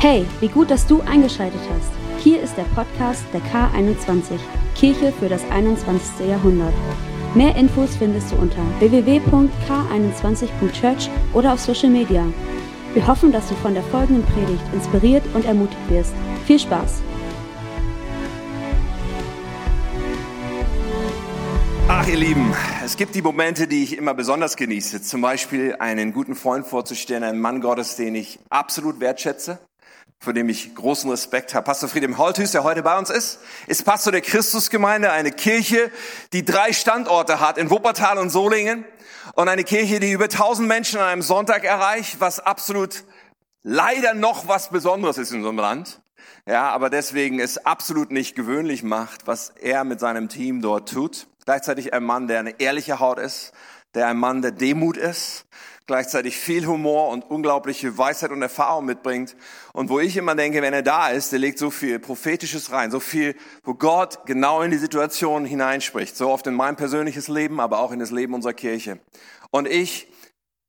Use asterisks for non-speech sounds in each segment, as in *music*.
Hey, wie gut, dass du eingeschaltet hast. Hier ist der Podcast der K21, Kirche für das 21. Jahrhundert. Mehr Infos findest du unter www.k21.church oder auf Social Media. Wir hoffen, dass du von der folgenden Predigt inspiriert und ermutigt wirst. Viel Spaß! Ach, ihr Lieben, es gibt die Momente, die ich immer besonders genieße. Zum Beispiel einen guten Freund vorzustellen, einen Mann Gottes, den ich absolut wertschätze, vor dem ich großen Respekt habe. Pastor Friedem Holthus, der heute bei uns ist, ist Pastor der Christusgemeinde, eine Kirche, die drei Standorte hat in Wuppertal und Solingen und eine Kirche, die über 1000 Menschen an einem Sonntag erreicht, was absolut leider noch was Besonderes ist in so einem Land. Ja, aber deswegen es absolut nicht gewöhnlich macht, was er mit seinem Team dort tut. Gleichzeitig ein Mann, der eine ehrliche Haut ist, der ein Mann der Demut ist, gleichzeitig viel Humor und unglaubliche Weisheit und Erfahrung mitbringt. Und wo ich immer denke, wenn er da ist, der legt so viel Prophetisches rein, so viel, wo Gott genau in die Situation hineinspricht. So oft in mein persönliches Leben, aber auch in das Leben unserer Kirche. Und ich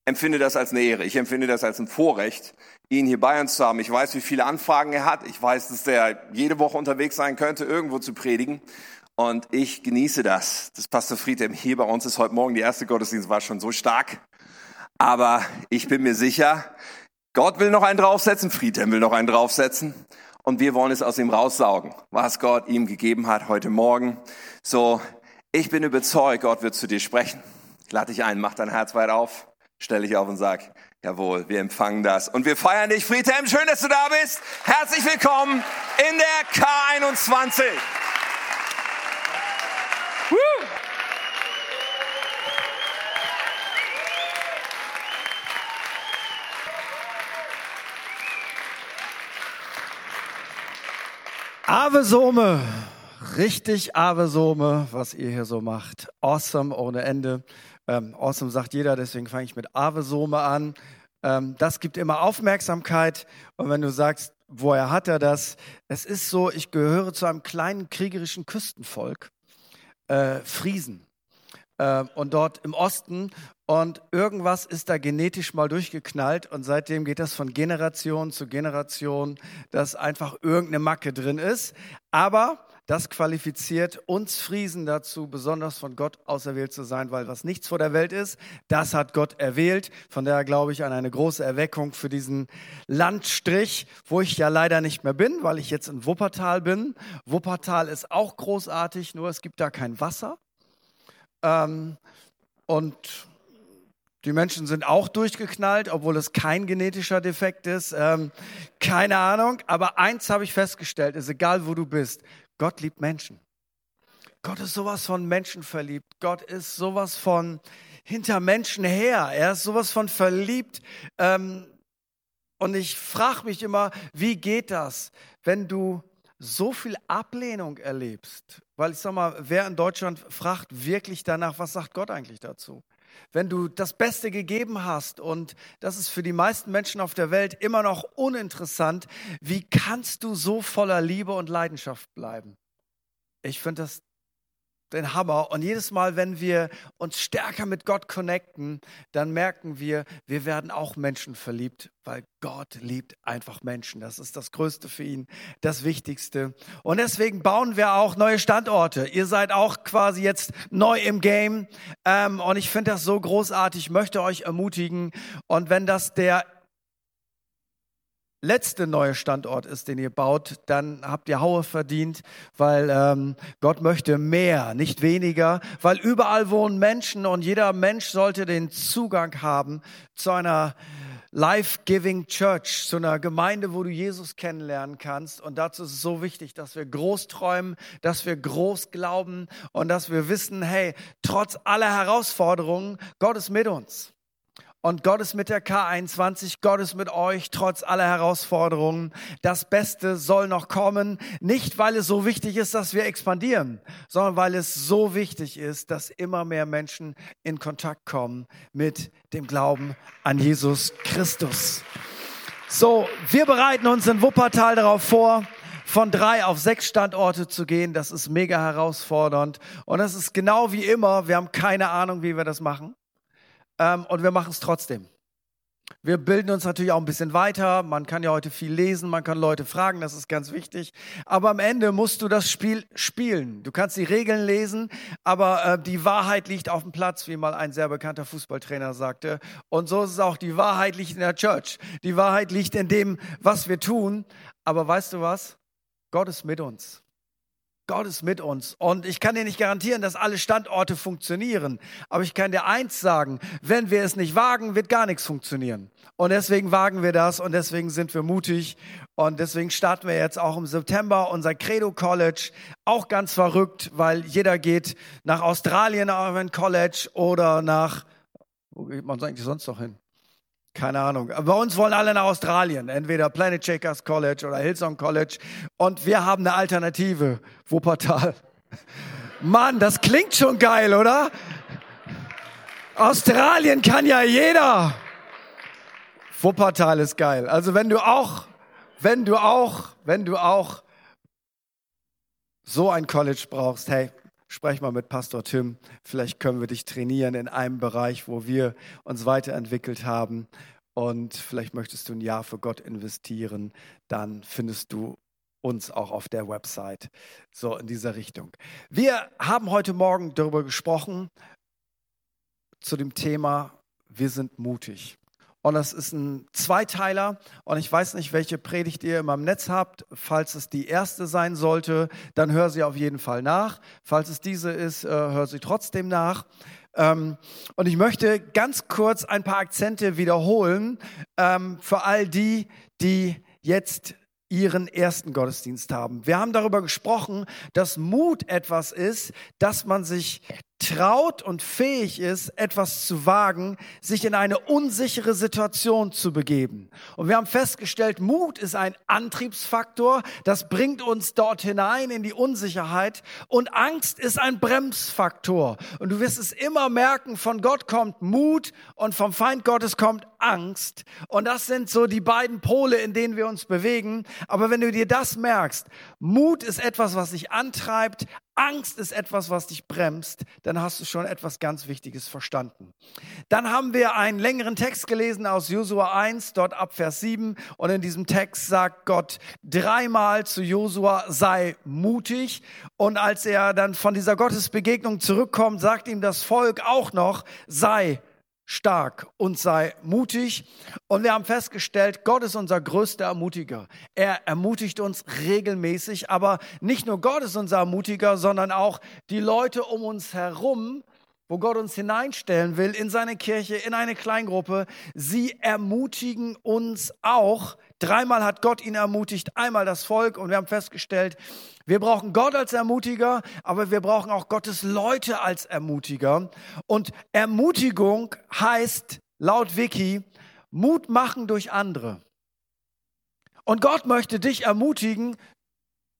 empfinde das als eine Ehre. Ich empfinde das als ein Vorrecht, ihn hier bei uns zu haben. Ich weiß, wie viele Anfragen er hat. Ich weiß, dass er jede Woche unterwegs sein könnte, irgendwo zu predigen. Und ich genieße das. Das Pastor Friedhelm hier bei uns ist heute Morgen. Die erste Gottesdienst war schon so stark. Aber ich bin mir sicher, Gott will noch einen draufsetzen, Friedhelm will noch einen draufsetzen. Und wir wollen es aus ihm raussaugen, was Gott ihm gegeben hat heute Morgen. So, ich bin überzeugt, Gott wird zu dir sprechen. Ich lade dich ein, mach dein Herz weit auf, stell dich auf und sag, jawohl, wir empfangen das. Und wir feiern dich, Friedhelm. Schön, dass du da bist. Herzlich willkommen in der K21. Avesome, richtig Avesome, was ihr hier so macht. Awesome ohne Ende. Ähm, awesome sagt jeder, deswegen fange ich mit Avesome an. Ähm, das gibt immer Aufmerksamkeit. Und wenn du sagst, woher hat er das? Es ist so, ich gehöre zu einem kleinen kriegerischen Küstenvolk, äh, Friesen. Äh, und dort im Osten und irgendwas ist da genetisch mal durchgeknallt und seitdem geht das von Generation zu Generation, dass einfach irgendeine Macke drin ist. Aber das qualifiziert uns Friesen dazu, besonders von Gott auserwählt zu sein, weil was nichts vor der Welt ist, das hat Gott erwählt. Von daher glaube ich an eine große Erweckung für diesen Landstrich, wo ich ja leider nicht mehr bin, weil ich jetzt in Wuppertal bin. Wuppertal ist auch großartig, nur es gibt da kein Wasser. Ähm, und die Menschen sind auch durchgeknallt, obwohl es kein genetischer Defekt ist. Ähm, keine Ahnung. Aber eins habe ich festgestellt, ist egal, wo du bist. Gott liebt Menschen. Gott ist sowas von Menschen verliebt. Gott ist sowas von hinter Menschen her. Er ist sowas von verliebt. Ähm, und ich frage mich immer, wie geht das, wenn du so viel Ablehnung erlebst? Weil ich sag mal, wer in Deutschland fragt wirklich danach, was sagt Gott eigentlich dazu? wenn du das Beste gegeben hast und das ist für die meisten Menschen auf der Welt immer noch uninteressant, wie kannst du so voller Liebe und Leidenschaft bleiben? Ich finde das den Hammer. Und jedes Mal, wenn wir uns stärker mit Gott connecten, dann merken wir, wir werden auch Menschen verliebt, weil Gott liebt einfach Menschen. Das ist das Größte für ihn, das Wichtigste. Und deswegen bauen wir auch neue Standorte. Ihr seid auch quasi jetzt neu im Game. Ähm, und ich finde das so großartig. Ich möchte euch ermutigen. Und wenn das der letzte neue Standort ist, den ihr baut, dann habt ihr Haue verdient, weil ähm, Gott möchte mehr, nicht weniger, weil überall wohnen Menschen und jeder Mensch sollte den Zugang haben zu einer Life-Giving Church, zu einer Gemeinde, wo du Jesus kennenlernen kannst. Und dazu ist es so wichtig, dass wir groß träumen, dass wir groß glauben und dass wir wissen, hey, trotz aller Herausforderungen, Gott ist mit uns. Und Gott ist mit der K21, Gott ist mit euch, trotz aller Herausforderungen. Das Beste soll noch kommen, nicht weil es so wichtig ist, dass wir expandieren, sondern weil es so wichtig ist, dass immer mehr Menschen in Kontakt kommen mit dem Glauben an Jesus Christus. So, wir bereiten uns in Wuppertal darauf vor, von drei auf sechs Standorte zu gehen. Das ist mega herausfordernd. Und das ist genau wie immer. Wir haben keine Ahnung, wie wir das machen ähm, und wir machen es trotzdem. Wir bilden uns natürlich auch ein bisschen weiter. Man kann ja heute viel lesen, man kann Leute fragen, das ist ganz wichtig. Aber am Ende musst du das Spiel spielen. Du kannst die Regeln lesen, aber äh, die Wahrheit liegt auf dem Platz, wie mal ein sehr bekannter Fußballtrainer sagte. Und so ist es auch, die Wahrheit liegt in der Church. Die Wahrheit liegt in dem, was wir tun. Aber weißt du was? Gott ist mit uns. Gott ist mit uns. Und ich kann dir nicht garantieren, dass alle Standorte funktionieren. Aber ich kann dir eins sagen, wenn wir es nicht wagen, wird gar nichts funktionieren. Und deswegen wagen wir das und deswegen sind wir mutig. Und deswegen starten wir jetzt auch im September unser Credo College. Auch ganz verrückt, weil jeder geht nach Australien auf ein College oder nach, wo geht man eigentlich sonst noch hin? Keine Ahnung. Bei uns wollen alle nach Australien, entweder Planet Shakers College oder Hillsong College. Und wir haben eine Alternative, Wuppertal. *laughs* Mann, das klingt schon geil, oder? Australien kann ja jeder. Wuppertal ist geil. Also wenn du auch, wenn du auch, wenn du auch so ein College brauchst, hey, sprech mal mit Pastor Tim. Vielleicht können wir dich trainieren in einem Bereich, wo wir uns weiterentwickelt haben. Und vielleicht möchtest du ein Jahr für Gott investieren. Dann findest du uns auch auf der Website. So in dieser Richtung. Wir haben heute Morgen darüber gesprochen, zu dem Thema, wir sind mutig. Und das ist ein Zweiteiler. Und ich weiß nicht, welche Predigt ihr immer im Netz habt. Falls es die erste sein sollte, dann hör sie auf jeden Fall nach. Falls es diese ist, äh, hör sie trotzdem nach. Ähm, und ich möchte ganz kurz ein paar Akzente wiederholen ähm, für all die, die jetzt ihren ersten Gottesdienst haben. Wir haben darüber gesprochen, dass Mut etwas ist, dass man sich traut und fähig ist, etwas zu wagen, sich in eine unsichere Situation zu begeben. Und wir haben festgestellt, Mut ist ein Antriebsfaktor, das bringt uns dort hinein in die Unsicherheit und Angst ist ein Bremsfaktor. Und du wirst es immer merken, von Gott kommt Mut und vom Feind Gottes kommt Angst. Und das sind so die beiden Pole, in denen wir uns bewegen. Aber wenn du dir das merkst, Mut ist etwas, was dich antreibt, Angst ist etwas, was dich bremst, dann hast du schon etwas ganz Wichtiges verstanden. Dann haben wir einen längeren Text gelesen aus Josua 1, dort ab Vers 7. Und in diesem Text sagt Gott dreimal zu Josua, sei mutig. Und als er dann von dieser Gottesbegegnung zurückkommt, sagt ihm das Volk auch noch, sei stark und sei mutig. Und wir haben festgestellt, Gott ist unser größter Ermutiger. Er ermutigt uns regelmäßig, aber nicht nur Gott ist unser Ermutiger, sondern auch die Leute um uns herum, wo Gott uns hineinstellen will in seine Kirche, in eine Kleingruppe. Sie ermutigen uns auch. Dreimal hat Gott ihn ermutigt, einmal das Volk. Und wir haben festgestellt, wir brauchen Gott als Ermutiger, aber wir brauchen auch Gottes Leute als Ermutiger. Und Ermutigung heißt laut Wiki Mut machen durch andere. Und Gott möchte dich ermutigen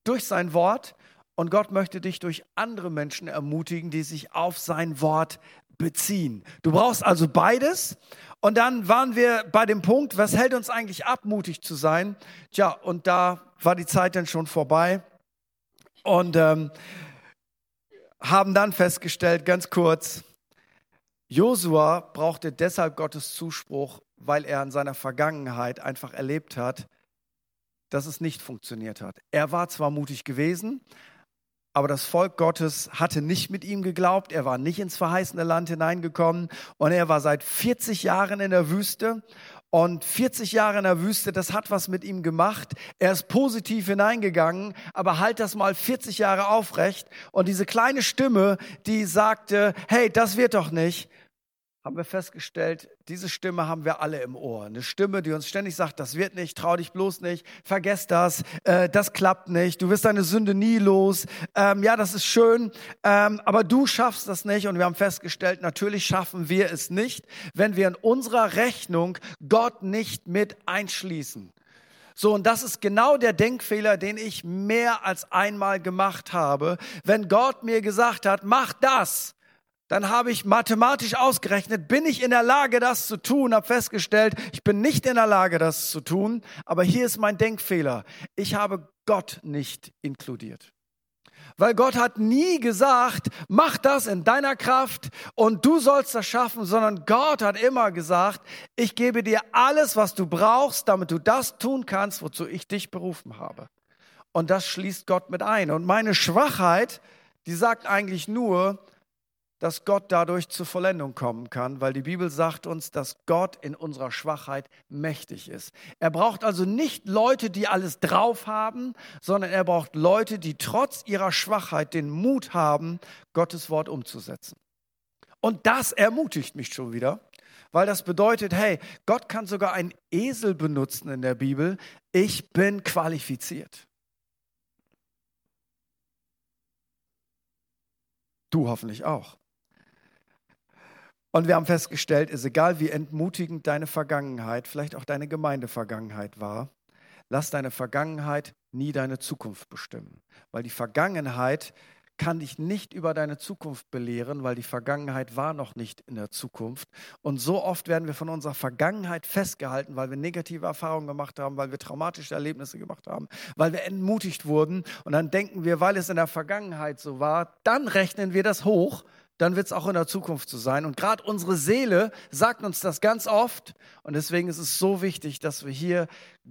durch sein Wort und Gott möchte dich durch andere Menschen ermutigen, die sich auf sein Wort beziehen. Du brauchst also beides. Und dann waren wir bei dem Punkt, was hält uns eigentlich ab, mutig zu sein? Tja, und da war die Zeit dann schon vorbei und ähm, haben dann festgestellt, ganz kurz, Josua brauchte deshalb Gottes Zuspruch, weil er in seiner Vergangenheit einfach erlebt hat, dass es nicht funktioniert hat. Er war zwar mutig gewesen, aber das Volk Gottes hatte nicht mit ihm geglaubt, er war nicht ins verheißene Land hineingekommen. Und er war seit 40 Jahren in der Wüste. Und 40 Jahre in der Wüste, das hat was mit ihm gemacht. Er ist positiv hineingegangen, aber halt das mal 40 Jahre aufrecht. Und diese kleine Stimme, die sagte, hey, das wird doch nicht, haben wir festgestellt, diese Stimme haben wir alle im Ohr. Eine Stimme, die uns ständig sagt, das wird nicht, trau dich bloß nicht, vergess das, äh, das klappt nicht, du wirst deine Sünde nie los. Ähm, ja, das ist schön, ähm, aber du schaffst das nicht. Und wir haben festgestellt, natürlich schaffen wir es nicht, wenn wir in unserer Rechnung Gott nicht mit einschließen. So, und das ist genau der Denkfehler, den ich mehr als einmal gemacht habe. Wenn Gott mir gesagt hat, mach das, dann habe ich mathematisch ausgerechnet, bin ich in der Lage, das zu tun, habe festgestellt, ich bin nicht in der Lage, das zu tun, aber hier ist mein Denkfehler. Ich habe Gott nicht inkludiert. Weil Gott hat nie gesagt, mach das in deiner Kraft und du sollst das schaffen, sondern Gott hat immer gesagt, ich gebe dir alles, was du brauchst, damit du das tun kannst, wozu ich dich berufen habe. Und das schließt Gott mit ein. Und meine Schwachheit, die sagt eigentlich nur, dass Gott dadurch zur Vollendung kommen kann, weil die Bibel sagt uns, dass Gott in unserer Schwachheit mächtig ist. Er braucht also nicht Leute, die alles drauf haben, sondern er braucht Leute, die trotz ihrer Schwachheit den Mut haben, Gottes Wort umzusetzen. Und das ermutigt mich schon wieder, weil das bedeutet, hey, Gott kann sogar einen Esel benutzen in der Bibel. Ich bin qualifiziert. Du hoffentlich auch. Und wir haben festgestellt, ist egal, wie entmutigend deine Vergangenheit, vielleicht auch deine Gemeindevergangenheit war, lass deine Vergangenheit nie deine Zukunft bestimmen. Weil die Vergangenheit kann dich nicht über deine Zukunft belehren, weil die Vergangenheit war noch nicht in der Zukunft. Und so oft werden wir von unserer Vergangenheit festgehalten, weil wir negative Erfahrungen gemacht haben, weil wir traumatische Erlebnisse gemacht haben, weil wir entmutigt wurden. Und dann denken wir, weil es in der Vergangenheit so war, dann rechnen wir das hoch dann wird es auch in der Zukunft so sein. Und gerade unsere Seele sagt uns das ganz oft. Und deswegen ist es so wichtig, dass wir hier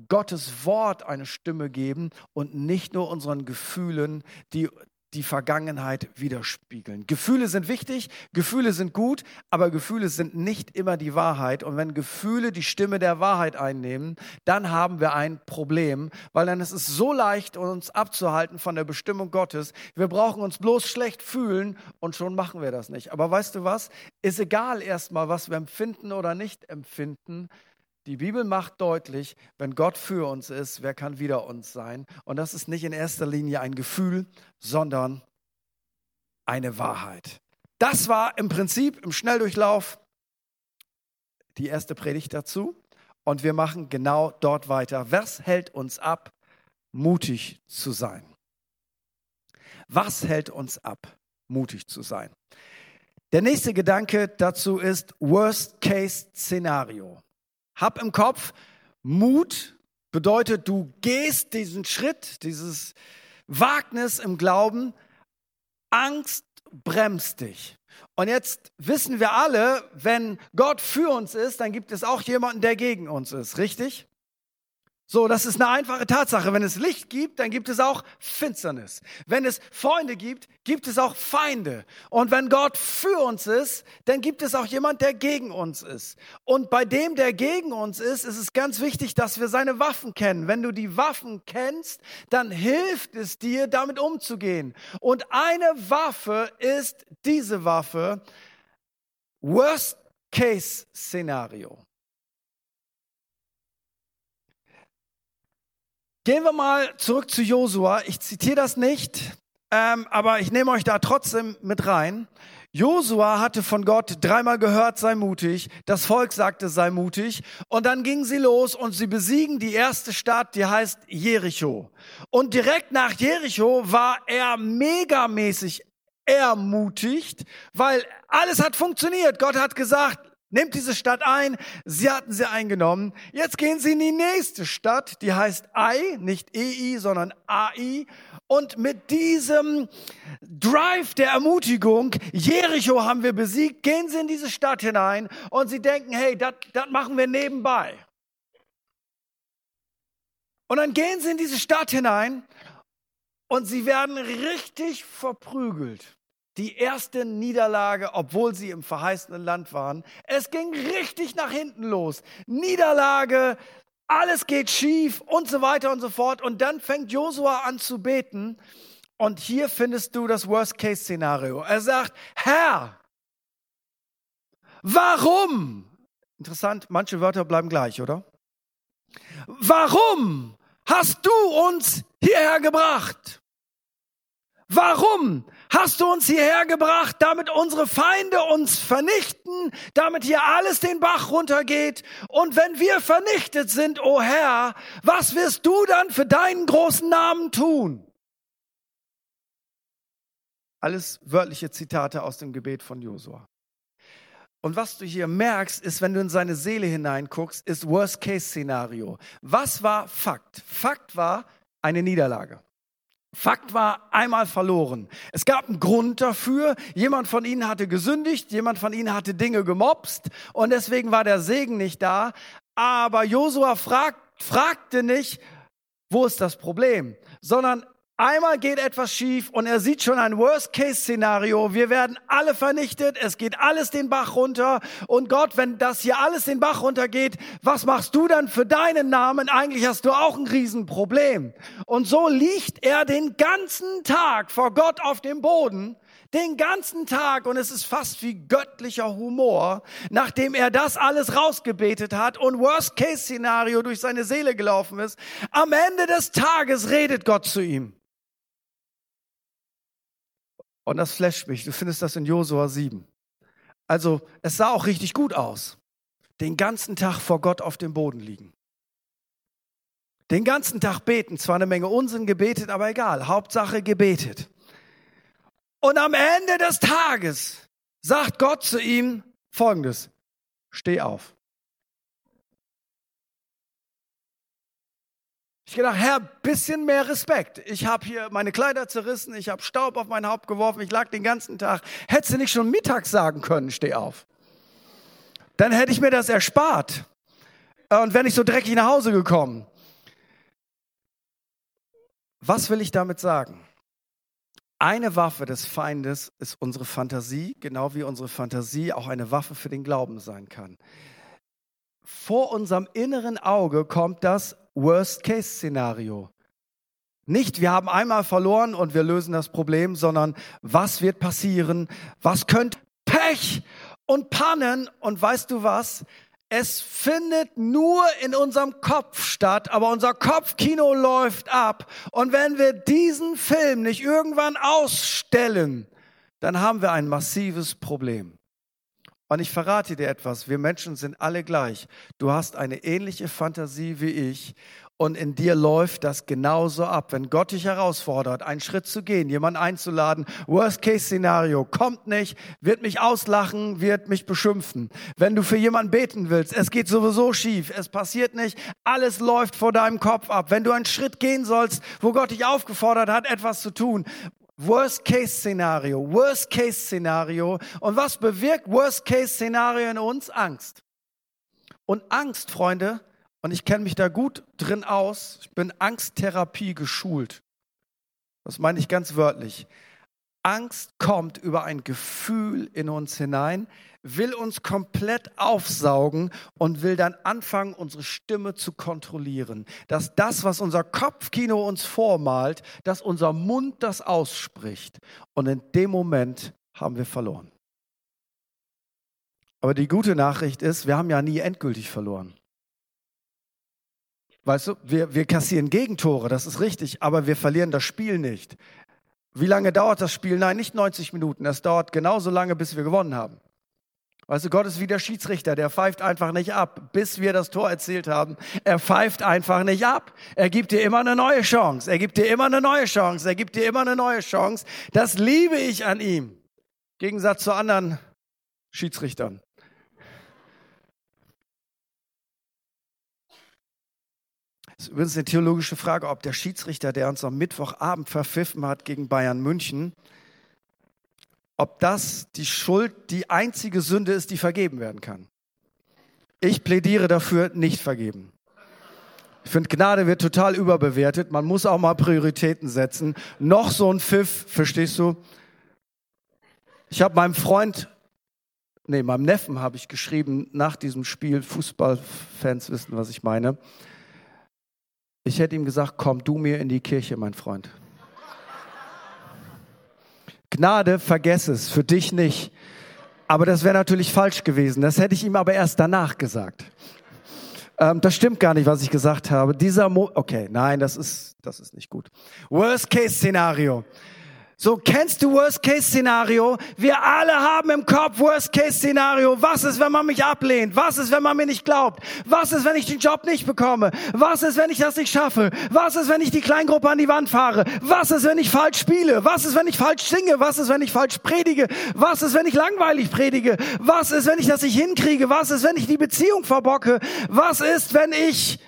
Gottes Wort eine Stimme geben und nicht nur unseren Gefühlen, die die Vergangenheit widerspiegeln. Gefühle sind wichtig, Gefühle sind gut, aber Gefühle sind nicht immer die Wahrheit. Und wenn Gefühle die Stimme der Wahrheit einnehmen, dann haben wir ein Problem, weil dann ist es so leicht, uns abzuhalten von der Bestimmung Gottes. Wir brauchen uns bloß schlecht fühlen und schon machen wir das nicht. Aber weißt du was? Ist egal erstmal, was wir empfinden oder nicht empfinden. Die Bibel macht deutlich, wenn Gott für uns ist, wer kann wider uns sein? Und das ist nicht in erster Linie ein Gefühl, sondern eine Wahrheit. Das war im Prinzip im Schnelldurchlauf die erste Predigt dazu. Und wir machen genau dort weiter. Was hält uns ab, mutig zu sein? Was hält uns ab, mutig zu sein? Der nächste Gedanke dazu ist Worst-Case-Szenario. Hab im Kopf, Mut bedeutet, du gehst diesen Schritt, dieses Wagnis im Glauben. Angst bremst dich. Und jetzt wissen wir alle, wenn Gott für uns ist, dann gibt es auch jemanden, der gegen uns ist, richtig? So, das ist eine einfache Tatsache. Wenn es Licht gibt, dann gibt es auch Finsternis. Wenn es Freunde gibt, gibt es auch Feinde. Und wenn Gott für uns ist, dann gibt es auch jemand, der gegen uns ist. Und bei dem, der gegen uns ist, ist es ganz wichtig, dass wir seine Waffen kennen. Wenn du die Waffen kennst, dann hilft es dir, damit umzugehen. Und eine Waffe ist diese Waffe. Worst Case Szenario. Gehen wir mal zurück zu Josua. Ich zitiere das nicht, ähm, aber ich nehme euch da trotzdem mit rein. Josua hatte von Gott dreimal gehört, sei mutig. Das Volk sagte, sei mutig. Und dann gingen sie los und sie besiegen die erste Stadt, die heißt Jericho. Und direkt nach Jericho war er megamäßig ermutigt, weil alles hat funktioniert. Gott hat gesagt, Nehmt diese Stadt ein. Sie hatten sie eingenommen. Jetzt gehen sie in die nächste Stadt, die heißt Ai, nicht EI, sondern AI. Und mit diesem Drive der Ermutigung, Jericho haben wir besiegt, gehen sie in diese Stadt hinein und sie denken, hey, das machen wir nebenbei. Und dann gehen sie in diese Stadt hinein und sie werden richtig verprügelt die erste Niederlage, obwohl sie im verheißenen Land waren. Es ging richtig nach hinten los. Niederlage, alles geht schief und so weiter und so fort. Und dann fängt Josua an zu beten. Und hier findest du das Worst-Case-Szenario. Er sagt, Herr, warum? Interessant, manche Wörter bleiben gleich, oder? Warum hast du uns hierher gebracht? Warum hast du uns hierher gebracht, damit unsere Feinde uns vernichten, damit hier alles den Bach runtergeht? Und wenn wir vernichtet sind, o oh Herr, was wirst du dann für deinen großen Namen tun? Alles wörtliche Zitate aus dem Gebet von Josua. Und was du hier merkst, ist, wenn du in seine Seele hineinguckst, ist Worst-Case-Szenario. Was war Fakt? Fakt war eine Niederlage. Fakt war einmal verloren. Es gab einen Grund dafür. Jemand von ihnen hatte gesündigt, jemand von ihnen hatte Dinge gemobst und deswegen war der Segen nicht da. Aber Josua fragt, fragte nicht, wo ist das Problem, sondern Einmal geht etwas schief und er sieht schon ein Worst-Case-Szenario. Wir werden alle vernichtet, es geht alles den Bach runter. Und Gott, wenn das hier alles den Bach runtergeht, was machst du dann für deinen Namen? Eigentlich hast du auch ein Riesenproblem. Und so liegt er den ganzen Tag vor Gott auf dem Boden den ganzen Tag und es ist fast wie göttlicher Humor, nachdem er das alles rausgebetet hat und Worst-Case-Szenario durch seine Seele gelaufen ist. Am Ende des Tages redet Gott zu ihm. Und das flasht mich. Du findest das in Josua 7. Also, es sah auch richtig gut aus. Den ganzen Tag vor Gott auf dem Boden liegen. Den ganzen Tag beten. Zwar eine Menge Unsinn gebetet, aber egal. Hauptsache gebetet. Und am Ende des Tages sagt Gott zu ihm Folgendes. Steh auf. Ich gedacht, Herr, bisschen mehr Respekt. Ich habe hier meine Kleider zerrissen, ich habe Staub auf mein Haupt geworfen, ich lag den ganzen Tag. Hättest du nicht schon mittags sagen können, steh auf. Dann hätte ich mir das erspart. Und wenn ich so dreckig nach Hause gekommen. Was will ich damit sagen? Eine Waffe des Feindes ist unsere Fantasie, genau wie unsere Fantasie auch eine Waffe für den Glauben sein kann. Vor unserem inneren Auge kommt das Worst-Case-Szenario. Nicht, wir haben einmal verloren und wir lösen das Problem, sondern was wird passieren? Was könnte Pech und Pannen? Und weißt du was? Es findet nur in unserem Kopf statt, aber unser Kopfkino läuft ab. Und wenn wir diesen Film nicht irgendwann ausstellen, dann haben wir ein massives Problem. Und ich verrate dir etwas, wir Menschen sind alle gleich. Du hast eine ähnliche Fantasie wie ich und in dir läuft das genauso ab. Wenn Gott dich herausfordert, einen Schritt zu gehen, jemanden einzuladen, Worst-Case-Szenario, kommt nicht, wird mich auslachen, wird mich beschimpfen. Wenn du für jemanden beten willst, es geht sowieso schief, es passiert nicht, alles läuft vor deinem Kopf ab. Wenn du einen Schritt gehen sollst, wo Gott dich aufgefordert hat, etwas zu tun, Worst-Case-Szenario, Worst-Case-Szenario. Und was bewirkt Worst-Case-Szenario in uns? Angst. Und Angst, Freunde, und ich kenne mich da gut drin aus, ich bin Angsttherapie geschult. Das meine ich ganz wörtlich. Angst kommt über ein Gefühl in uns hinein, will uns komplett aufsaugen und will dann anfangen, unsere Stimme zu kontrollieren. Dass das, was unser Kopfkino uns vormalt, dass unser Mund das ausspricht. Und in dem Moment haben wir verloren. Aber die gute Nachricht ist, wir haben ja nie endgültig verloren. Weißt du, wir, wir kassieren Gegentore, das ist richtig, aber wir verlieren das Spiel nicht. Wie lange dauert das Spiel? Nein, nicht 90 Minuten. Es dauert genauso lange, bis wir gewonnen haben. Weißt du, Gott ist wie der Schiedsrichter, der pfeift einfach nicht ab, bis wir das Tor erzielt haben. Er pfeift einfach nicht ab. Er gibt dir immer eine neue Chance. Er gibt dir immer eine neue Chance. Er gibt dir immer eine neue Chance. Das liebe ich an ihm. Gegensatz zu anderen Schiedsrichtern. Das ist übrigens eine theologische Frage, ob der Schiedsrichter, der uns am Mittwochabend verpfiffen hat gegen Bayern München, ob das die Schuld, die einzige Sünde ist, die vergeben werden kann. Ich plädiere dafür, nicht vergeben. Ich finde, Gnade wird total überbewertet. Man muss auch mal Prioritäten setzen. Noch so ein Pfiff, verstehst du? Ich habe meinem Freund, nee, meinem Neffen habe ich geschrieben nach diesem Spiel, Fußballfans wissen, was ich meine. Ich hätte ihm gesagt, komm du mir in die Kirche, mein Freund. Gnade, vergess es, für dich nicht. Aber das wäre natürlich falsch gewesen. Das hätte ich ihm aber erst danach gesagt. Ähm, das stimmt gar nicht, was ich gesagt habe. Dieser Mo okay, nein, das ist, das ist nicht gut. Worst Case Szenario. So, kennst du Worst-Case-Szenario? Wir alle haben im Kopf Worst-Case-Szenario. Was ist, wenn man mich ablehnt? Was ist, wenn man mir nicht glaubt? Was ist, wenn ich den Job nicht bekomme? Was ist, wenn ich das nicht schaffe? Was ist, wenn ich die Kleingruppe an die Wand fahre? Was ist, wenn ich falsch spiele? Was ist, wenn ich falsch singe? Was ist, wenn ich falsch predige? Was ist, wenn ich langweilig predige? Was ist, wenn ich das nicht hinkriege? Was ist, wenn ich die Beziehung verbocke? Was ist, wenn ich...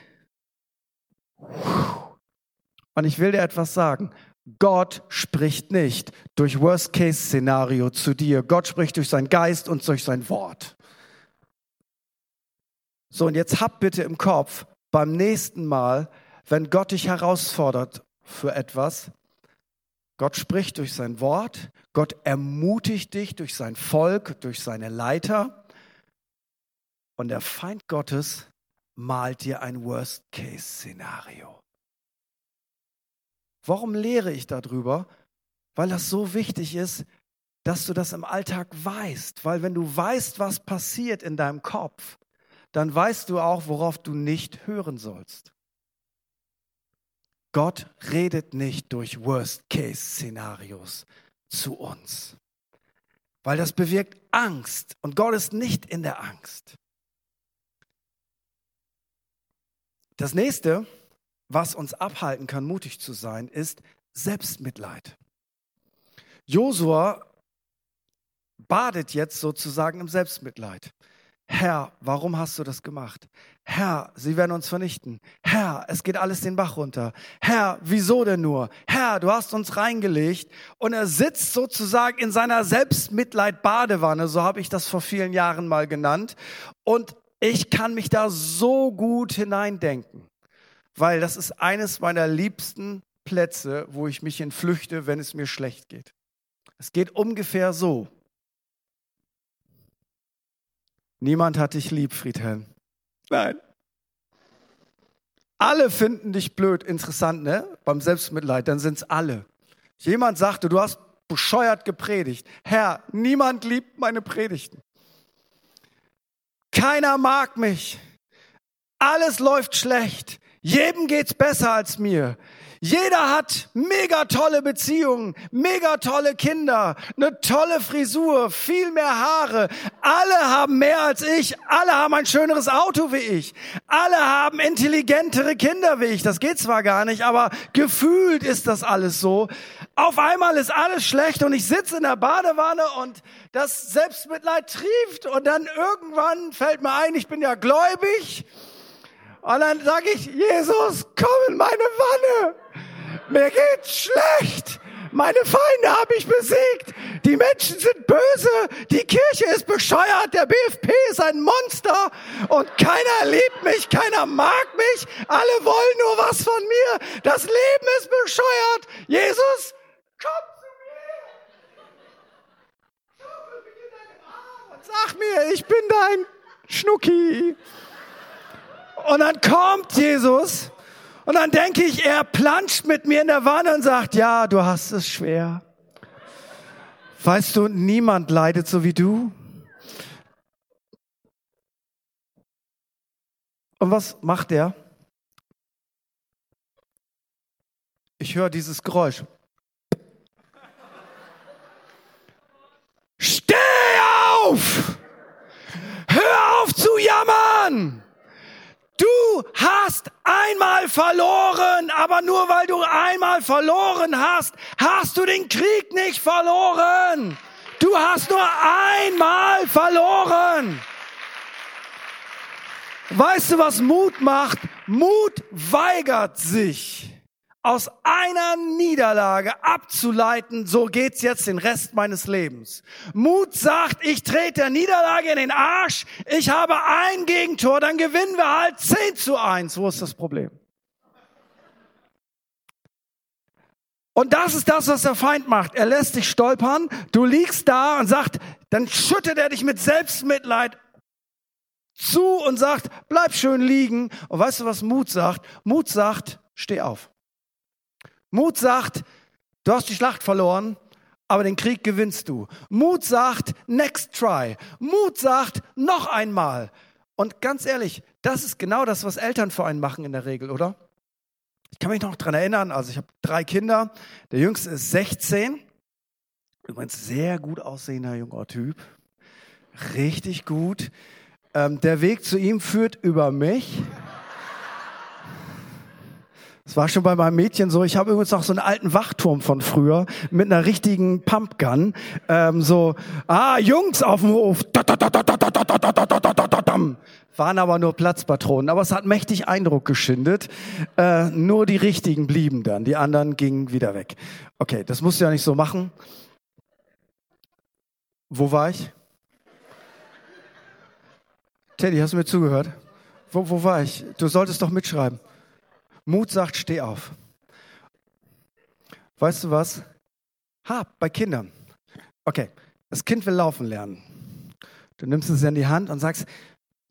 Und ich will dir etwas sagen. Gott spricht nicht durch Worst-Case-Szenario zu dir. Gott spricht durch seinen Geist und durch sein Wort. So, und jetzt hab bitte im Kopf, beim nächsten Mal, wenn Gott dich herausfordert für etwas, Gott spricht durch sein Wort, Gott ermutigt dich durch sein Volk, durch seine Leiter und der Feind Gottes malt dir ein Worst-Case-Szenario. Warum lehre ich darüber? Weil das so wichtig ist, dass du das im Alltag weißt. Weil wenn du weißt, was passiert in deinem Kopf, dann weißt du auch, worauf du nicht hören sollst. Gott redet nicht durch Worst-Case-Szenarios zu uns, weil das bewirkt Angst und Gott ist nicht in der Angst. Das nächste, was uns abhalten kann, mutig zu sein, ist Selbstmitleid. Josua badet jetzt sozusagen im Selbstmitleid. Herr, warum hast du das gemacht? Herr, sie werden uns vernichten. Herr, es geht alles den Bach runter. Herr, wieso denn nur? Herr, du hast uns reingelegt. Und er sitzt sozusagen in seiner Selbstmitleid-Badewanne, so habe ich das vor vielen Jahren mal genannt. Und ich kann mich da so gut hineindenken, weil das ist eines meiner liebsten Plätze, wo ich mich entflüchte, wenn es mir schlecht geht. Es geht ungefähr so. Niemand hat dich lieb, Friedhelm. Nein. Alle finden dich blöd, interessant, ne? Beim Selbstmitleid, dann sind's alle. Jemand sagte, du hast bescheuert gepredigt. Herr, niemand liebt meine Predigten. Keiner mag mich. Alles läuft schlecht. Jedem geht's besser als mir. Jeder hat mega tolle Beziehungen, mega tolle Kinder, eine tolle Frisur, viel mehr Haare. Alle haben mehr als ich. Alle haben ein schöneres Auto wie ich. Alle haben intelligentere Kinder wie ich. Das geht zwar gar nicht, aber gefühlt ist das alles so. Auf einmal ist alles schlecht und ich sitze in der Badewanne und das Selbstmitleid trieft und dann irgendwann fällt mir ein, ich bin ja gläubig. Und dann sage ich, Jesus, komm in meine Wanne. Mir geht's schlecht. Meine Feinde habe ich besiegt. Die Menschen sind böse. Die Kirche ist bescheuert. Der BFP ist ein Monster. Und keiner liebt mich. Keiner mag mich. Alle wollen nur was von mir. Das Leben ist bescheuert. Jesus, komm zu mir. Mich in deinen Arm und sag mir, ich bin dein Schnucki. Und dann kommt Jesus und dann denke ich, er planscht mit mir in der Wanne und sagt, ja, du hast es schwer. Weißt du, niemand leidet so wie du. Und was macht er? Ich höre dieses Geräusch. Steh auf! Hör auf zu jammern! Du hast einmal verloren, aber nur weil du einmal verloren hast, hast du den Krieg nicht verloren. Du hast nur einmal verloren. Weißt du, was Mut macht? Mut weigert sich aus einer Niederlage abzuleiten, so geht's jetzt den Rest meines Lebens. Mut sagt, ich trete der Niederlage in den Arsch, ich habe ein Gegentor, dann gewinnen wir halt 10 zu 1. Wo ist das Problem? Und das ist das, was der Feind macht. Er lässt dich stolpern, du liegst da und sagt, dann schüttet er dich mit Selbstmitleid zu und sagt, bleib schön liegen. Und weißt du, was Mut sagt? Mut sagt, steh auf. Mut sagt, du hast die Schlacht verloren, aber den Krieg gewinnst du. Mut sagt, next try. Mut sagt, noch einmal. Und ganz ehrlich, das ist genau das, was Eltern für einen machen in der Regel, oder? Ich kann mich noch dran erinnern, also ich habe drei Kinder. Der jüngste ist 16. Übrigens sehr gut aussehender junger Typ. Richtig gut. Ähm, der Weg zu ihm führt über mich. Es war schon bei meinem Mädchen so. Ich habe übrigens auch so einen alten Wachturm von früher mit einer richtigen Pumpgun. Ähm, so, ah, Jungs auf dem Hof. Waren aber nur Platzpatronen. Aber es hat mächtig Eindruck geschindet. Äh, nur die richtigen blieben dann. Die anderen gingen wieder weg. Okay, das musst du ja nicht so machen. Wo war ich? Teddy, hast du mir zugehört? Wo, wo war ich? Du solltest doch mitschreiben. Mut sagt, steh auf. Weißt du was? Ha, bei Kindern. Okay, das Kind will laufen lernen. Du nimmst es in die Hand und sagst,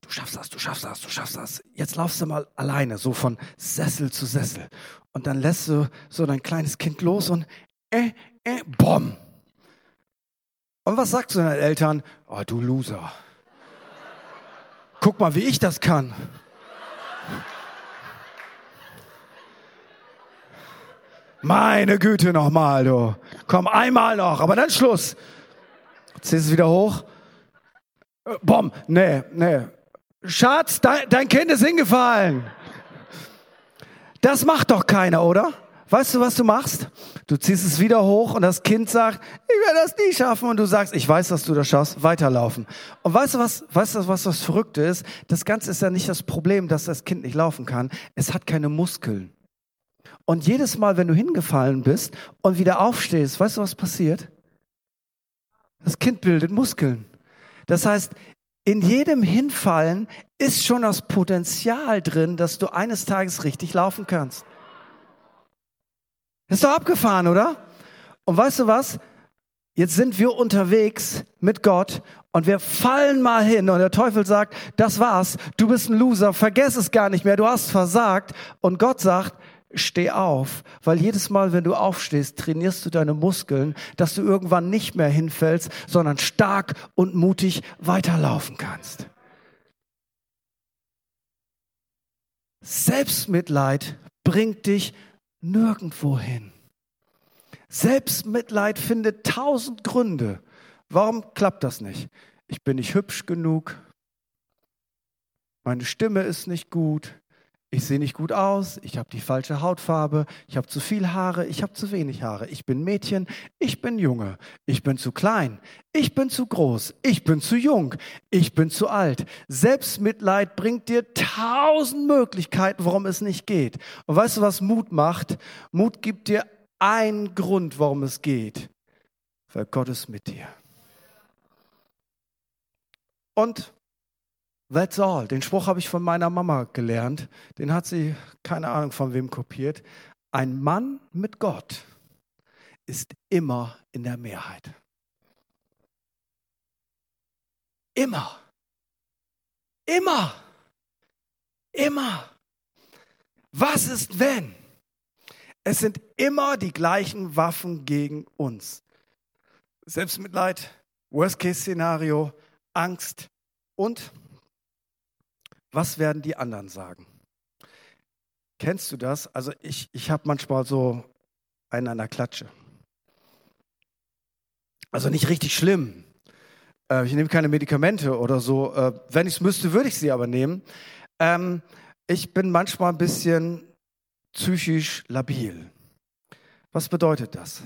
du schaffst das, du schaffst das, du schaffst das. Jetzt laufst du mal alleine, so von Sessel zu Sessel. Und dann lässt du so dein kleines Kind los und äh, äh, bom. Und was sagst du deinen Eltern? Oh, du Loser. Guck mal, wie ich das kann. Meine Güte nochmal, du. Komm, einmal noch, aber dann Schluss. Ziehst es wieder hoch. Äh, Bom, nee, nee. Schatz, dein, dein Kind ist hingefallen. Das macht doch keiner, oder? Weißt du, was du machst? Du ziehst es wieder hoch und das Kind sagt, ich werde das nie schaffen. Und du sagst, ich weiß, dass du das schaffst, weiterlaufen. Und weißt du was, weißt du, was das Verrückte ist? Das Ganze ist ja nicht das Problem, dass das Kind nicht laufen kann. Es hat keine Muskeln. Und jedes Mal, wenn du hingefallen bist und wieder aufstehst, weißt du, was passiert? Das Kind bildet Muskeln. Das heißt, in jedem Hinfallen ist schon das Potenzial drin, dass du eines Tages richtig laufen kannst. Ist doch abgefahren, oder? Und weißt du was? Jetzt sind wir unterwegs mit Gott und wir fallen mal hin und der Teufel sagt, das war's, du bist ein Loser, vergess es gar nicht mehr, du hast versagt. Und Gott sagt, steh auf, weil jedes Mal, wenn du aufstehst, trainierst du deine Muskeln, dass du irgendwann nicht mehr hinfällst, sondern stark und mutig weiterlaufen kannst. Selbstmitleid bringt dich nirgendwo hin. Selbstmitleid findet tausend Gründe. Warum klappt das nicht? Ich bin nicht hübsch genug. Meine Stimme ist nicht gut ich sehe nicht gut aus, ich habe die falsche Hautfarbe, ich habe zu viel Haare, ich habe zu wenig Haare, ich bin Mädchen, ich bin Junge, ich bin zu klein, ich bin zu groß, ich bin zu jung, ich bin zu alt. Selbstmitleid bringt dir tausend Möglichkeiten, warum es nicht geht. Und weißt du, was Mut macht? Mut gibt dir einen Grund, warum es geht. Weil Gott ist mit dir. Und That's all. Den Spruch habe ich von meiner Mama gelernt. Den hat sie, keine Ahnung von wem kopiert. Ein Mann mit Gott ist immer in der Mehrheit. Immer. Immer. Immer. Was ist wenn? Es sind immer die gleichen Waffen gegen uns. Selbstmitleid, Worst-Case-Szenario, Angst und was werden die anderen sagen? Kennst du das? Also ich, ich habe manchmal so einen an der Klatsche. Also nicht richtig schlimm. Äh, ich nehme keine Medikamente oder so. Äh, wenn ich es müsste, würde ich sie aber nehmen. Ähm, ich bin manchmal ein bisschen psychisch labil. Was bedeutet das?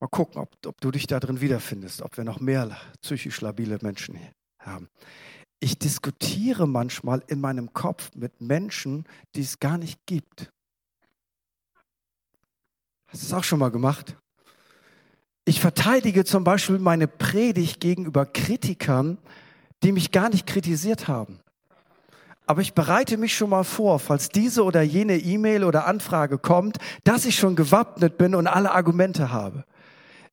Mal gucken, ob, ob du dich da drin wiederfindest, ob wir noch mehr psychisch labile Menschen haben ich diskutiere manchmal in meinem Kopf mit Menschen, die es gar nicht gibt. Hast du es auch schon mal gemacht? Ich verteidige zum Beispiel meine Predigt gegenüber Kritikern, die mich gar nicht kritisiert haben. Aber ich bereite mich schon mal vor, falls diese oder jene E-Mail oder Anfrage kommt, dass ich schon gewappnet bin und alle Argumente habe.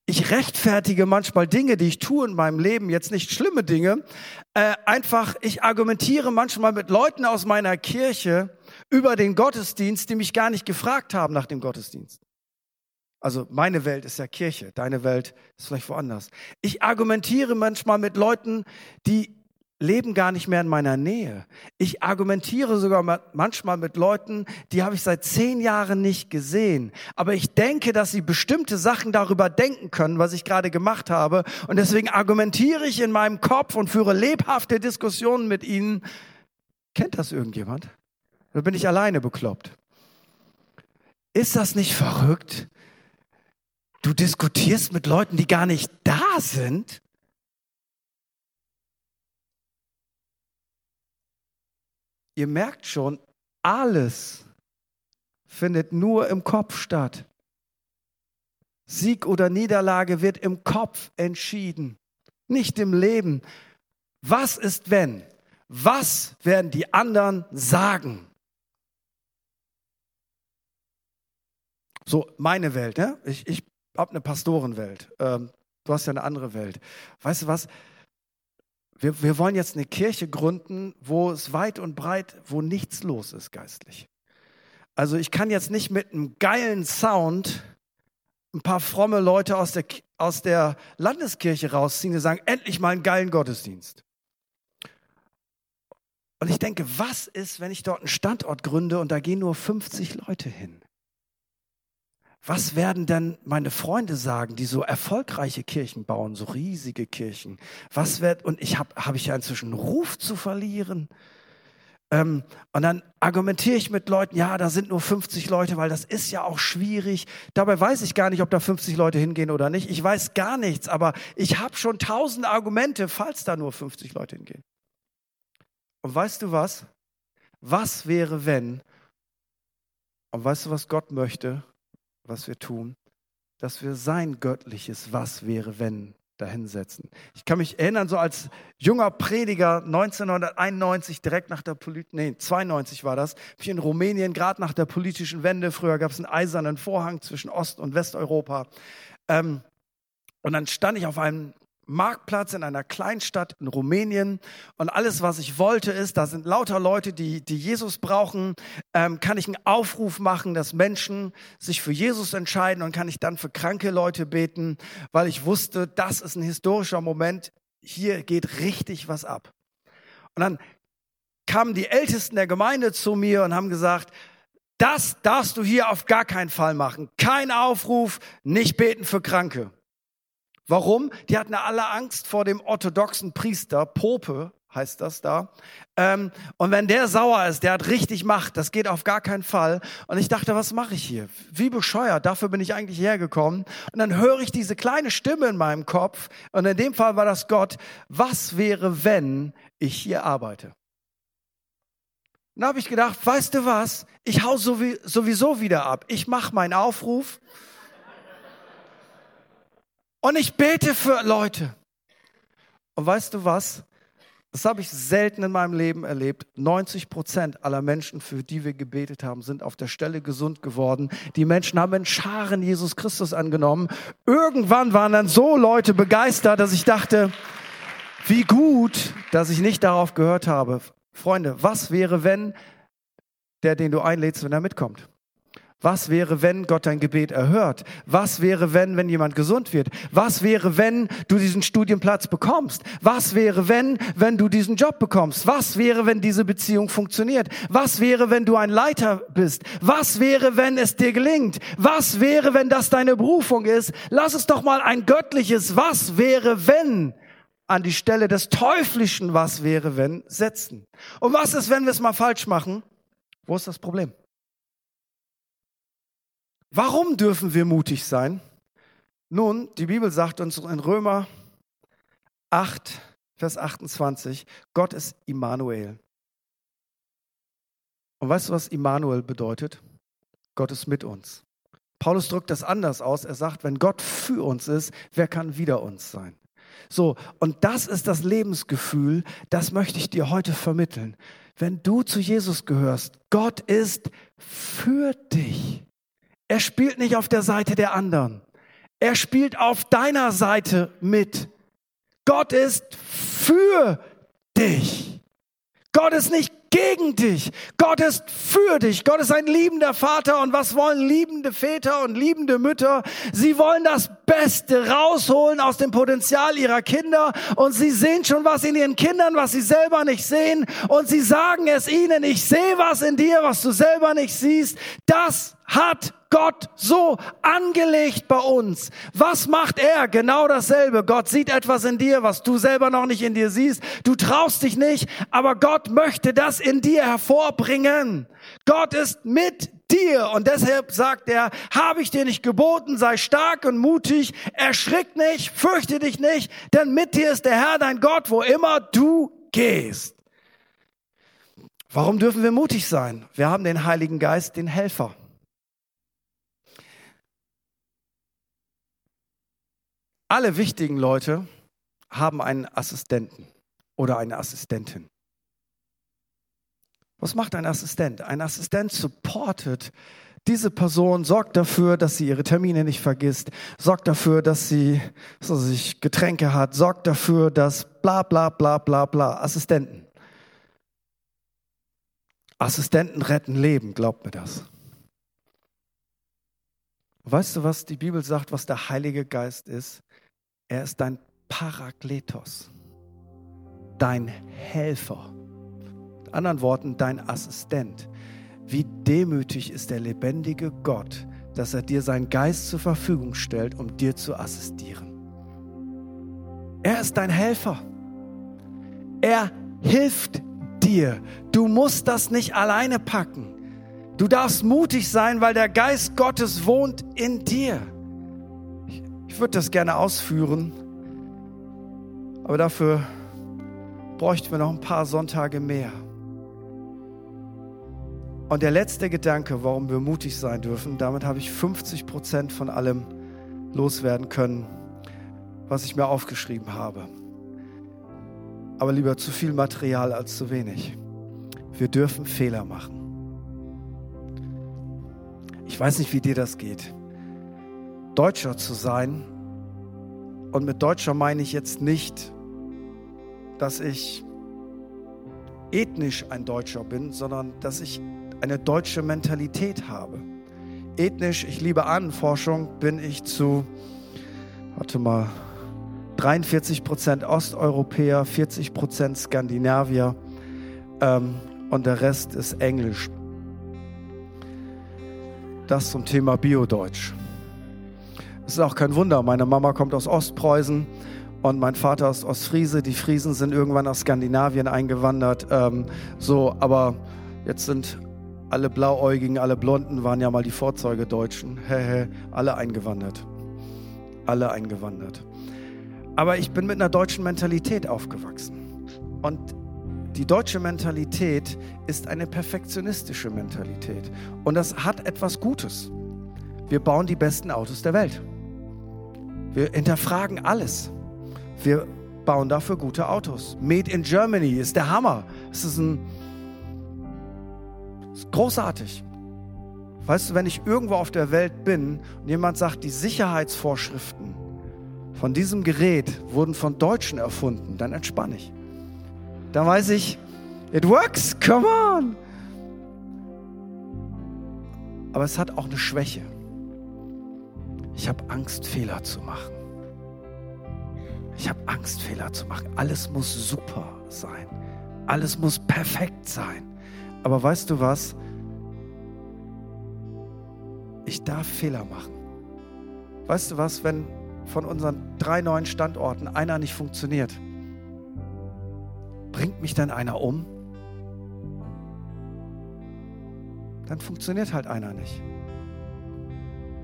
Ich rechtfertige manchmal Dinge, die ich tue in meinem Leben, jetzt nicht schlimme Dinge. Äh, einfach, ich argumentiere manchmal mit Leuten aus meiner Kirche über den Gottesdienst, die mich gar nicht gefragt haben nach dem Gottesdienst. Also meine Welt ist ja Kirche, deine Welt ist vielleicht woanders. Ich argumentiere manchmal mit Leuten, die leben gar nicht mehr in meiner Nähe. Ich argumentiere sogar manchmal mit Leuten, die habe ich seit zehn Jahren nicht gesehen. Aber ich denke, dass sie bestimmte Sachen darüber denken können, was ich gerade gemacht habe. Und deswegen argumentiere ich in meinem Kopf und führe lebhafte Diskussionen mit ihnen. Kennt das irgendjemand? Oder bin ich alleine bekloppt? Ist das nicht verrückt? Du diskutierst mit Leuten, die gar nicht da sind. Ihr merkt schon, alles findet nur im Kopf statt. Sieg oder Niederlage wird im Kopf entschieden, nicht im Leben. Was ist wenn? Was werden die anderen sagen? So, meine Welt, ne? ich, ich habe eine Pastorenwelt. Ähm, du hast ja eine andere Welt. Weißt du was? Wir, wir wollen jetzt eine Kirche gründen, wo es weit und breit, wo nichts los ist geistlich. Also ich kann jetzt nicht mit einem geilen Sound ein paar fromme Leute aus der, aus der Landeskirche rausziehen und sagen, endlich mal einen geilen Gottesdienst. Und ich denke, was ist, wenn ich dort einen Standort gründe und da gehen nur 50 Leute hin? Was werden denn meine Freunde sagen, die so erfolgreiche Kirchen bauen, so riesige Kirchen? Was wird, und ich habe hab ich ja inzwischen Ruf zu verlieren? Ähm, und dann argumentiere ich mit Leuten, ja, da sind nur 50 Leute, weil das ist ja auch schwierig. Dabei weiß ich gar nicht, ob da 50 Leute hingehen oder nicht. Ich weiß gar nichts, aber ich habe schon tausend Argumente, falls da nur 50 Leute hingehen. Und weißt du was? Was wäre, wenn? Und weißt du, was Gott möchte? Was wir tun, dass wir sein göttliches Was wäre, wenn dahinsetzen. Ich kann mich erinnern, so als junger Prediger 1991, direkt nach der Polit nee, 92 war das, ich in Rumänien, gerade nach der politischen Wende, früher gab es einen eisernen Vorhang zwischen Ost- und Westeuropa. Ähm, und dann stand ich auf einem Marktplatz in einer Kleinstadt in Rumänien und alles, was ich wollte, ist, da sind lauter Leute, die, die Jesus brauchen, ähm, kann ich einen Aufruf machen, dass Menschen sich für Jesus entscheiden und kann ich dann für kranke Leute beten, weil ich wusste, das ist ein historischer Moment, hier geht richtig was ab. Und dann kamen die Ältesten der Gemeinde zu mir und haben gesagt, das darfst du hier auf gar keinen Fall machen. Kein Aufruf, nicht beten für Kranke. Warum? Die hatten alle Angst vor dem orthodoxen Priester, Pope heißt das da. Ähm, und wenn der sauer ist, der hat richtig Macht, das geht auf gar keinen Fall. Und ich dachte, was mache ich hier? Wie bescheuert, dafür bin ich eigentlich hergekommen. Und dann höre ich diese kleine Stimme in meinem Kopf, und in dem Fall war das Gott, was wäre, wenn ich hier arbeite? Dann habe ich gedacht, weißt du was, ich hau sowieso wieder ab. Ich mache meinen Aufruf und ich bete für Leute. Und weißt du was? Das habe ich selten in meinem Leben erlebt. 90 Prozent aller Menschen, für die wir gebetet haben, sind auf der Stelle gesund geworden. Die Menschen haben in Scharen Jesus Christus angenommen. Irgendwann waren dann so Leute begeistert, dass ich dachte, wie gut, dass ich nicht darauf gehört habe. Freunde, was wäre, wenn der, den du einlädst, wenn er mitkommt? Was wäre, wenn Gott dein Gebet erhört? Was wäre, wenn, wenn jemand gesund wird? Was wäre, wenn du diesen Studienplatz bekommst? Was wäre, wenn, wenn du diesen Job bekommst? Was wäre, wenn diese Beziehung funktioniert? Was wäre, wenn du ein Leiter bist? Was wäre, wenn es dir gelingt? Was wäre, wenn das deine Berufung ist? Lass es doch mal ein göttliches Was wäre, wenn an die Stelle des teuflischen Was wäre, wenn setzen. Und was ist, wenn wir es mal falsch machen? Wo ist das Problem? Warum dürfen wir mutig sein? Nun, die Bibel sagt uns in Römer 8, Vers 28, Gott ist Immanuel. Und weißt du, was Immanuel bedeutet? Gott ist mit uns. Paulus drückt das anders aus. Er sagt, wenn Gott für uns ist, wer kann wider uns sein? So, und das ist das Lebensgefühl, das möchte ich dir heute vermitteln. Wenn du zu Jesus gehörst, Gott ist für dich. Er spielt nicht auf der Seite der anderen. Er spielt auf deiner Seite mit. Gott ist für dich. Gott ist nicht gegen dich. Gott ist für dich. Gott ist ein liebender Vater. Und was wollen liebende Väter und liebende Mütter? Sie wollen das Beste rausholen aus dem Potenzial ihrer Kinder. Und sie sehen schon was in ihren Kindern, was sie selber nicht sehen. Und sie sagen es ihnen. Ich sehe was in dir, was du selber nicht siehst. Das hat Gott so angelegt bei uns. Was macht er? Genau dasselbe. Gott sieht etwas in dir, was du selber noch nicht in dir siehst. Du traust dich nicht, aber Gott möchte das in dir hervorbringen. Gott ist mit dir. Und deshalb sagt er, habe ich dir nicht geboten, sei stark und mutig, erschrick nicht, fürchte dich nicht, denn mit dir ist der Herr dein Gott, wo immer du gehst. Warum dürfen wir mutig sein? Wir haben den Heiligen Geist, den Helfer. Alle wichtigen Leute haben einen Assistenten oder eine Assistentin. Was macht ein Assistent? Ein Assistent supportet diese Person, sorgt dafür, dass sie ihre Termine nicht vergisst, sorgt dafür, dass sie so sich Getränke hat, sorgt dafür, dass bla bla bla bla bla. Assistenten. Assistenten retten Leben, glaubt mir das. Weißt du, was die Bibel sagt, was der Heilige Geist ist? Er ist dein Parakletos, dein Helfer anderen Worten, dein Assistent. Wie demütig ist der lebendige Gott, dass er dir seinen Geist zur Verfügung stellt, um dir zu assistieren. Er ist dein Helfer. Er hilft dir. Du musst das nicht alleine packen. Du darfst mutig sein, weil der Geist Gottes wohnt in dir. Ich, würde das gerne ausführen, aber dafür bräuchten wir noch ein paar Sonntage mehr. Und der letzte Gedanke, warum wir mutig sein dürfen, damit habe ich 50 Prozent von allem loswerden können, was ich mir aufgeschrieben habe. Aber lieber zu viel Material als zu wenig. Wir dürfen Fehler machen. Ich weiß nicht, wie dir das geht. Deutscher zu sein, und mit Deutscher meine ich jetzt nicht, dass ich ethnisch ein Deutscher bin, sondern dass ich eine deutsche Mentalität habe. Ethnisch, ich liebe Ahnenforschung, bin ich zu, warte mal, 43 Prozent Osteuropäer, 40 Prozent Skandinavier ähm, und der Rest ist Englisch. Das zum Thema Biodeutsch. Es ist auch kein Wunder, meine Mama kommt aus Ostpreußen und mein Vater ist Ostfriese. Die Friesen sind irgendwann aus Skandinavien eingewandert. Ähm, so, aber jetzt sind alle Blauäugigen, alle Blonden waren ja mal die Vorzeugedeutschen. Hehe, alle eingewandert. Alle eingewandert. Aber ich bin mit einer deutschen Mentalität aufgewachsen. Und die deutsche Mentalität ist eine perfektionistische Mentalität. Und das hat etwas Gutes. Wir bauen die besten Autos der Welt. Wir hinterfragen alles. Wir bauen dafür gute Autos. Made in Germany ist der Hammer. Es ist ein ist großartig. Weißt du, wenn ich irgendwo auf der Welt bin und jemand sagt, die Sicherheitsvorschriften von diesem Gerät wurden von Deutschen erfunden, dann entspanne ich. Dann weiß ich, it works, come on. Aber es hat auch eine Schwäche. Ich habe Angst, Fehler zu machen. Ich habe Angst, Fehler zu machen. Alles muss super sein. Alles muss perfekt sein. Aber weißt du was? Ich darf Fehler machen. Weißt du was, wenn von unseren drei neuen Standorten einer nicht funktioniert, bringt mich dann einer um? Dann funktioniert halt einer nicht.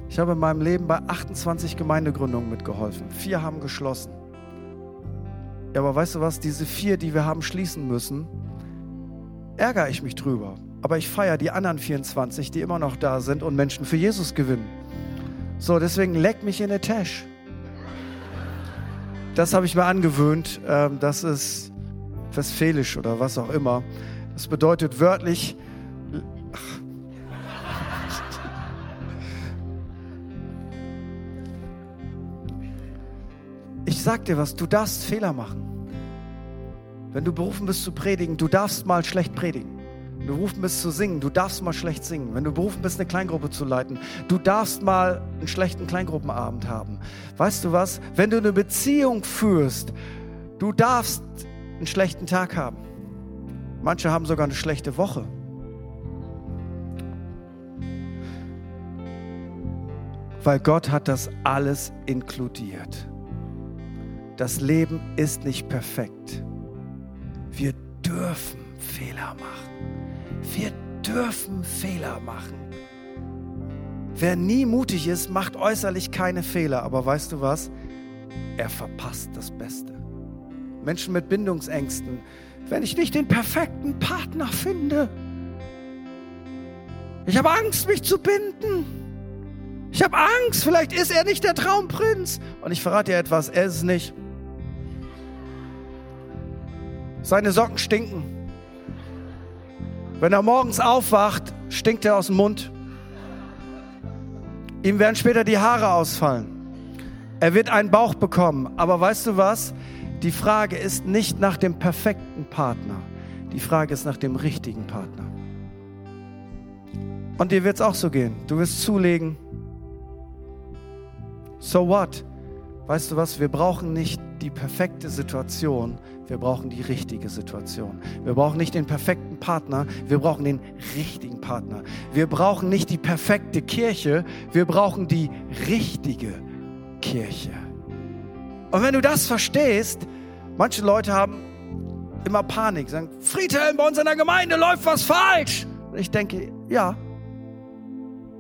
Ich habe in meinem Leben bei 28 Gemeindegründungen mitgeholfen. Vier haben geschlossen. Ja, aber weißt du was? Diese vier, die wir haben schließen müssen, ärgere ich mich drüber. Aber ich feiere die anderen 24, die immer noch da sind und Menschen für Jesus gewinnen. So, deswegen leck mich in der Tasche. Das habe ich mir angewöhnt. Ähm, das ist westfälisch oder was auch immer. Das bedeutet wörtlich. Ach. Ich sag dir was, du darfst Fehler machen. Wenn du berufen bist zu predigen, du darfst mal schlecht predigen. Wenn du berufen bist zu singen, du darfst mal schlecht singen. Wenn du berufen bist, eine Kleingruppe zu leiten, du darfst mal einen schlechten Kleingruppenabend haben. Weißt du was? Wenn du eine Beziehung führst, du darfst einen schlechten Tag haben. Manche haben sogar eine schlechte Woche. Weil Gott hat das alles inkludiert. Das Leben ist nicht perfekt. Wir dürfen Fehler machen. Wir dürfen Fehler machen. Wer nie mutig ist, macht äußerlich keine Fehler. Aber weißt du was? Er verpasst das Beste. Menschen mit Bindungsängsten. Wenn ich nicht den perfekten Partner finde, ich habe Angst, mich zu binden. Ich habe Angst, vielleicht ist er nicht der Traumprinz. Und ich verrate dir etwas, er ist es nicht. Seine Socken stinken. Wenn er morgens aufwacht, stinkt er aus dem Mund. Ihm werden später die Haare ausfallen. Er wird einen Bauch bekommen. Aber weißt du was? Die Frage ist nicht nach dem perfekten Partner. Die Frage ist nach dem richtigen Partner. Und dir wird es auch so gehen. Du wirst zulegen. So what? Weißt du was? Wir brauchen nicht die perfekte Situation. Wir brauchen die richtige Situation. Wir brauchen nicht den perfekten Partner. Wir brauchen den richtigen Partner. Wir brauchen nicht die perfekte Kirche. Wir brauchen die richtige Kirche. Und wenn du das verstehst, manche Leute haben immer Panik, sagen, Friedhelm, bei uns in der Gemeinde läuft was falsch. Und ich denke, ja,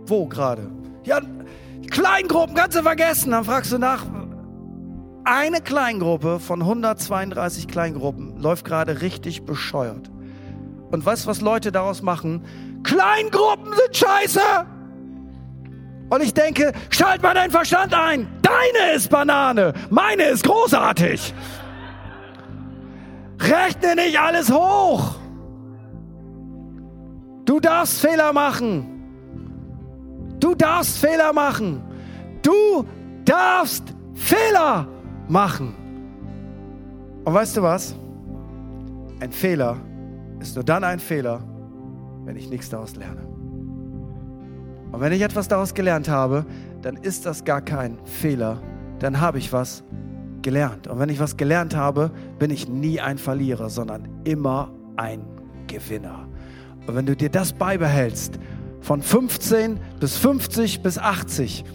wo gerade? Ja, Kleingruppen kannst du vergessen. Dann fragst du nach. Eine Kleingruppe von 132 Kleingruppen läuft gerade richtig bescheuert. Und weißt du, was Leute daraus machen? Kleingruppen sind scheiße! Und ich denke, schalt mal deinen Verstand ein. Deine ist Banane, meine ist großartig. Rechne nicht alles hoch. Du darfst Fehler machen. Du darfst Fehler machen. Du darfst Fehler machen. Und weißt du was? Ein Fehler ist nur dann ein Fehler, wenn ich nichts daraus lerne. Und wenn ich etwas daraus gelernt habe, dann ist das gar kein Fehler. Dann habe ich was gelernt. Und wenn ich was gelernt habe, bin ich nie ein Verlierer, sondern immer ein Gewinner. Und wenn du dir das beibehältst von 15 bis 50 bis 80,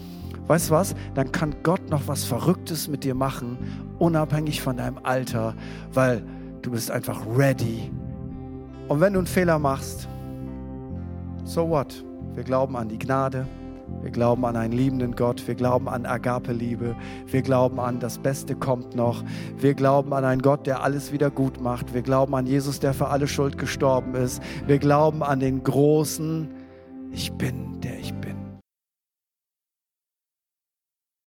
weißt du was? Dann kann Gott noch was Verrücktes mit dir machen, unabhängig von deinem Alter, weil du bist einfach ready. Und wenn du einen Fehler machst, so what? Wir glauben an die Gnade, wir glauben an einen liebenden Gott. Wir glauben an Agape-Liebe. Wir glauben an, das Beste kommt noch. Wir glauben an einen Gott, der alles wieder gut macht. Wir glauben an Jesus, der für alle Schuld gestorben ist. Wir glauben an den großen ich bin, der ich bin.